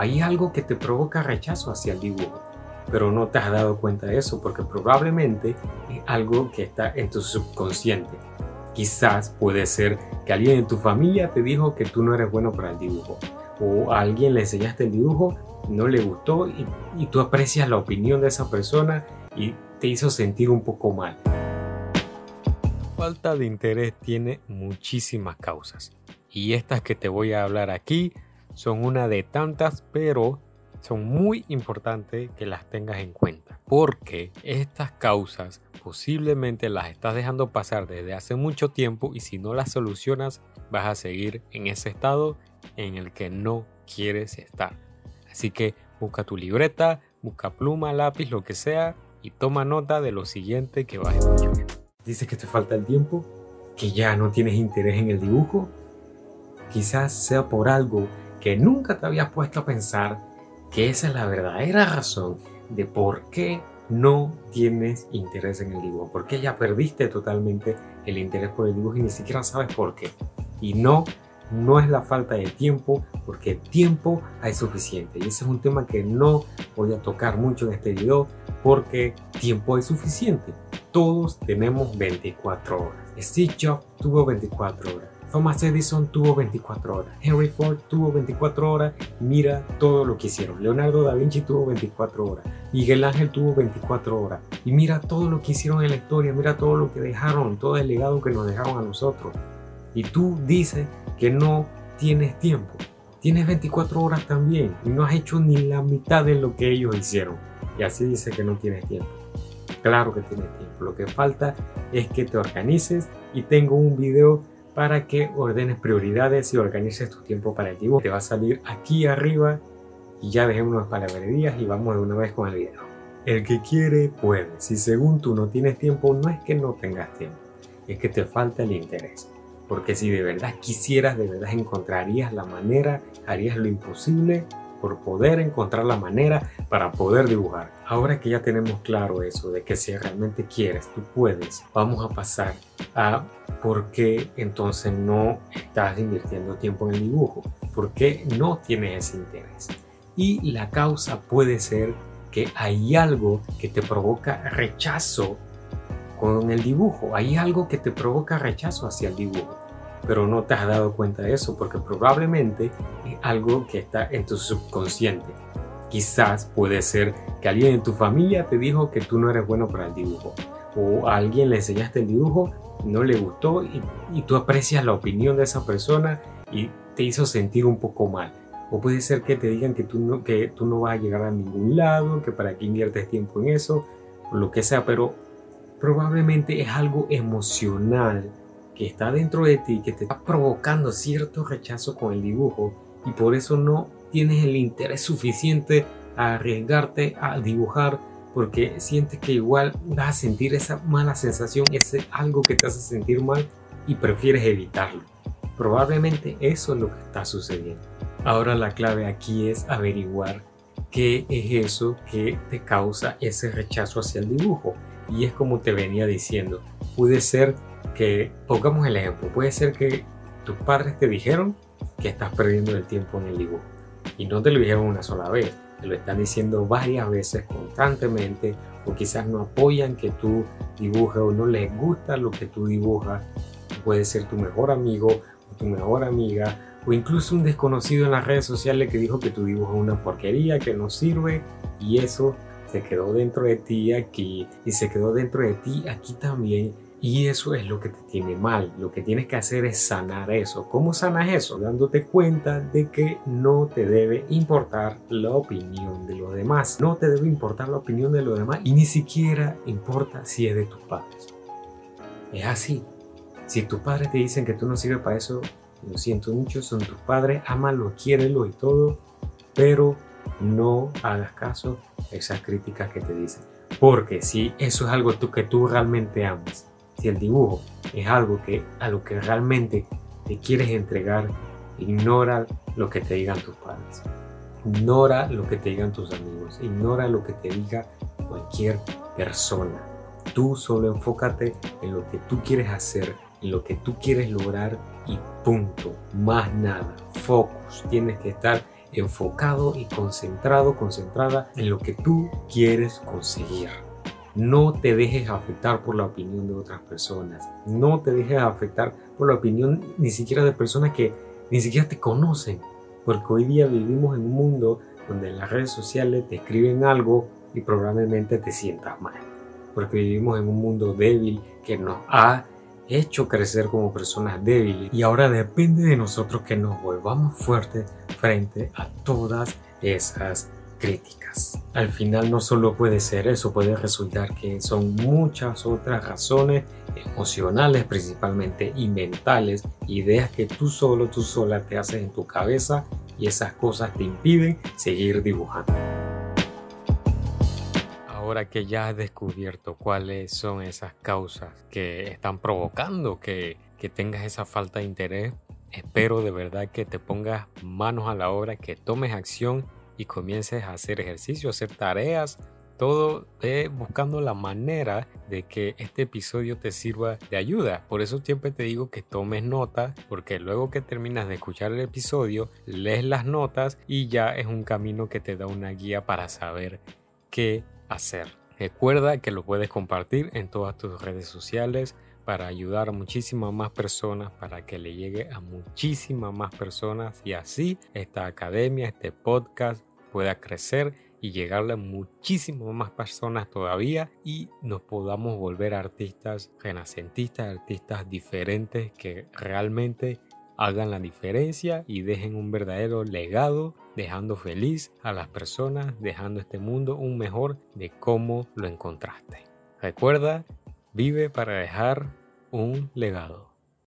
hay algo que te provoca rechazo hacia el dibujo, pero no te has dado cuenta de eso porque probablemente es algo que está en tu subconsciente. Quizás puede ser que alguien en tu familia te dijo que tú no eres bueno para el dibujo o a alguien le enseñaste el dibujo, no le gustó y, y tú aprecias la opinión de esa persona y te hizo sentir un poco mal. Falta de interés tiene muchísimas causas y estas que te voy a hablar aquí son una de tantas, pero son muy importantes que las tengas en cuenta, porque estas causas posiblemente las estás dejando pasar desde hace mucho tiempo y si no las solucionas vas a seguir en ese estado en el que no quieres estar. Así que busca tu libreta, busca pluma, lápiz, lo que sea y toma nota de lo siguiente que vas a escuchar. Dice que te falta el tiempo, que ya no tienes interés en el dibujo. Quizás sea por algo que nunca te habías puesto a pensar que esa es la verdadera razón de por qué no tienes interés en el dibujo, porque ya perdiste totalmente el interés por el dibujo y ni siquiera sabes por qué. Y no, no es la falta de tiempo, porque tiempo hay suficiente. Y ese es un tema que no voy a tocar mucho en este video, porque tiempo hay suficiente. Todos tenemos 24 horas. Steve Jobs tuvo 24 horas. Thomas Edison tuvo 24 horas, Henry Ford tuvo 24 horas, mira todo lo que hicieron. Leonardo da Vinci tuvo 24 horas, Miguel Ángel tuvo 24 horas. Y mira todo lo que hicieron en la historia, mira todo lo que dejaron, todo el legado que nos dejaron a nosotros. Y tú dices que no tienes tiempo. Tienes 24 horas también y no has hecho ni la mitad de lo que ellos hicieron. Y así dice que no tienes tiempo. Claro que tienes tiempo. Lo que falta es que te organices y tengo un video para que ordenes prioridades y organices tu tiempo para el dibujo. Te va a salir aquí arriba y ya dejemos unas palabrerías y vamos de una vez con el video. El que quiere puede. Si según tú no tienes tiempo, no es que no tengas tiempo, es que te falta el interés. Porque si de verdad quisieras, de verdad encontrarías la manera, harías lo imposible por poder encontrar la manera para poder dibujar. Ahora que ya tenemos claro eso de que si realmente quieres, tú puedes, vamos a pasar a por qué entonces no estás invirtiendo tiempo en el dibujo, por qué no tienes ese interés. Y la causa puede ser que hay algo que te provoca rechazo con el dibujo, hay algo que te provoca rechazo hacia el dibujo pero no te has dado cuenta de eso porque probablemente es algo que está en tu subconsciente. Quizás puede ser que alguien en tu familia te dijo que tú no eres bueno para el dibujo o a alguien le enseñaste el dibujo, no le gustó y, y tú aprecias la opinión de esa persona y te hizo sentir un poco mal. O puede ser que te digan que tú no, que tú no vas a llegar a ningún lado, que para qué inviertes tiempo en eso, lo que sea, pero probablemente es algo emocional que está dentro de ti, que te está provocando cierto rechazo con el dibujo y por eso no tienes el interés suficiente a arriesgarte a dibujar porque sientes que igual vas a sentir esa mala sensación, ese algo que te hace sentir mal y prefieres evitarlo. Probablemente eso es lo que está sucediendo. Ahora la clave aquí es averiguar qué es eso que te causa ese rechazo hacia el dibujo. Y es como te venía diciendo, puede ser que, pongamos el ejemplo, puede ser que tus padres te dijeron que estás perdiendo el tiempo en el dibujo y no te lo dijeron una sola vez, te lo están diciendo varias veces constantemente o quizás no apoyan que tú dibujes o no les gusta lo que tú dibujas. Puede ser tu mejor amigo o tu mejor amiga o incluso un desconocido en las redes sociales que dijo que tu dibujo es una porquería, que no sirve y eso se quedó dentro de ti aquí y se quedó dentro de ti aquí también y eso es lo que te tiene mal. Lo que tienes que hacer es sanar eso. ¿Cómo sanas eso? Dándote cuenta de que no te debe importar la opinión de los demás. No te debe importar la opinión de los demás y ni siquiera importa si es de tus padres. Es así. Si tus padres te dicen que tú no sirves para eso, lo siento mucho, son tus padres, ámalo, quiérelo y todo, pero no hagas caso a esas críticas que te dicen. Porque si eso es algo que tú realmente amas, si el dibujo es algo que a lo que realmente te quieres entregar, ignora lo que te digan tus padres. Ignora lo que te digan tus amigos. Ignora lo que te diga cualquier persona. Tú solo enfócate en lo que tú quieres hacer, en lo que tú quieres lograr y punto. Más nada. Focus. Tienes que estar enfocado y concentrado, concentrada en lo que tú quieres conseguir. No te dejes afectar por la opinión de otras personas. No te dejes afectar por la opinión ni siquiera de personas que ni siquiera te conocen. Porque hoy día vivimos en un mundo donde en las redes sociales te escriben algo y probablemente te sientas mal. Porque vivimos en un mundo débil que nos ha hecho crecer como personas débiles y ahora depende de nosotros que nos volvamos fuertes frente a todas esas críticas. Al final no solo puede ser eso, puede resultar que son muchas otras razones emocionales principalmente y mentales, ideas que tú solo, tú sola te haces en tu cabeza y esas cosas te impiden seguir dibujando. Ahora que ya has descubierto cuáles son esas causas que están provocando que, que tengas esa falta de interés, espero de verdad que te pongas manos a la obra, que tomes acción y comiences a hacer ejercicio, hacer tareas, todo buscando la manera de que este episodio te sirva de ayuda. Por eso siempre te digo que tomes notas, porque luego que terminas de escuchar el episodio, lees las notas y ya es un camino que te da una guía para saber qué hacer. Recuerda que lo puedes compartir en todas tus redes sociales para ayudar a muchísimas más personas, para que le llegue a muchísimas más personas y así esta academia, este podcast pueda crecer y llegarle a muchísimas más personas todavía y nos podamos volver artistas renacentistas, artistas diferentes que realmente hagan la diferencia y dejen un verdadero legado, dejando feliz a las personas, dejando este mundo un mejor de cómo lo encontraste. Recuerda, vive para dejar un legado.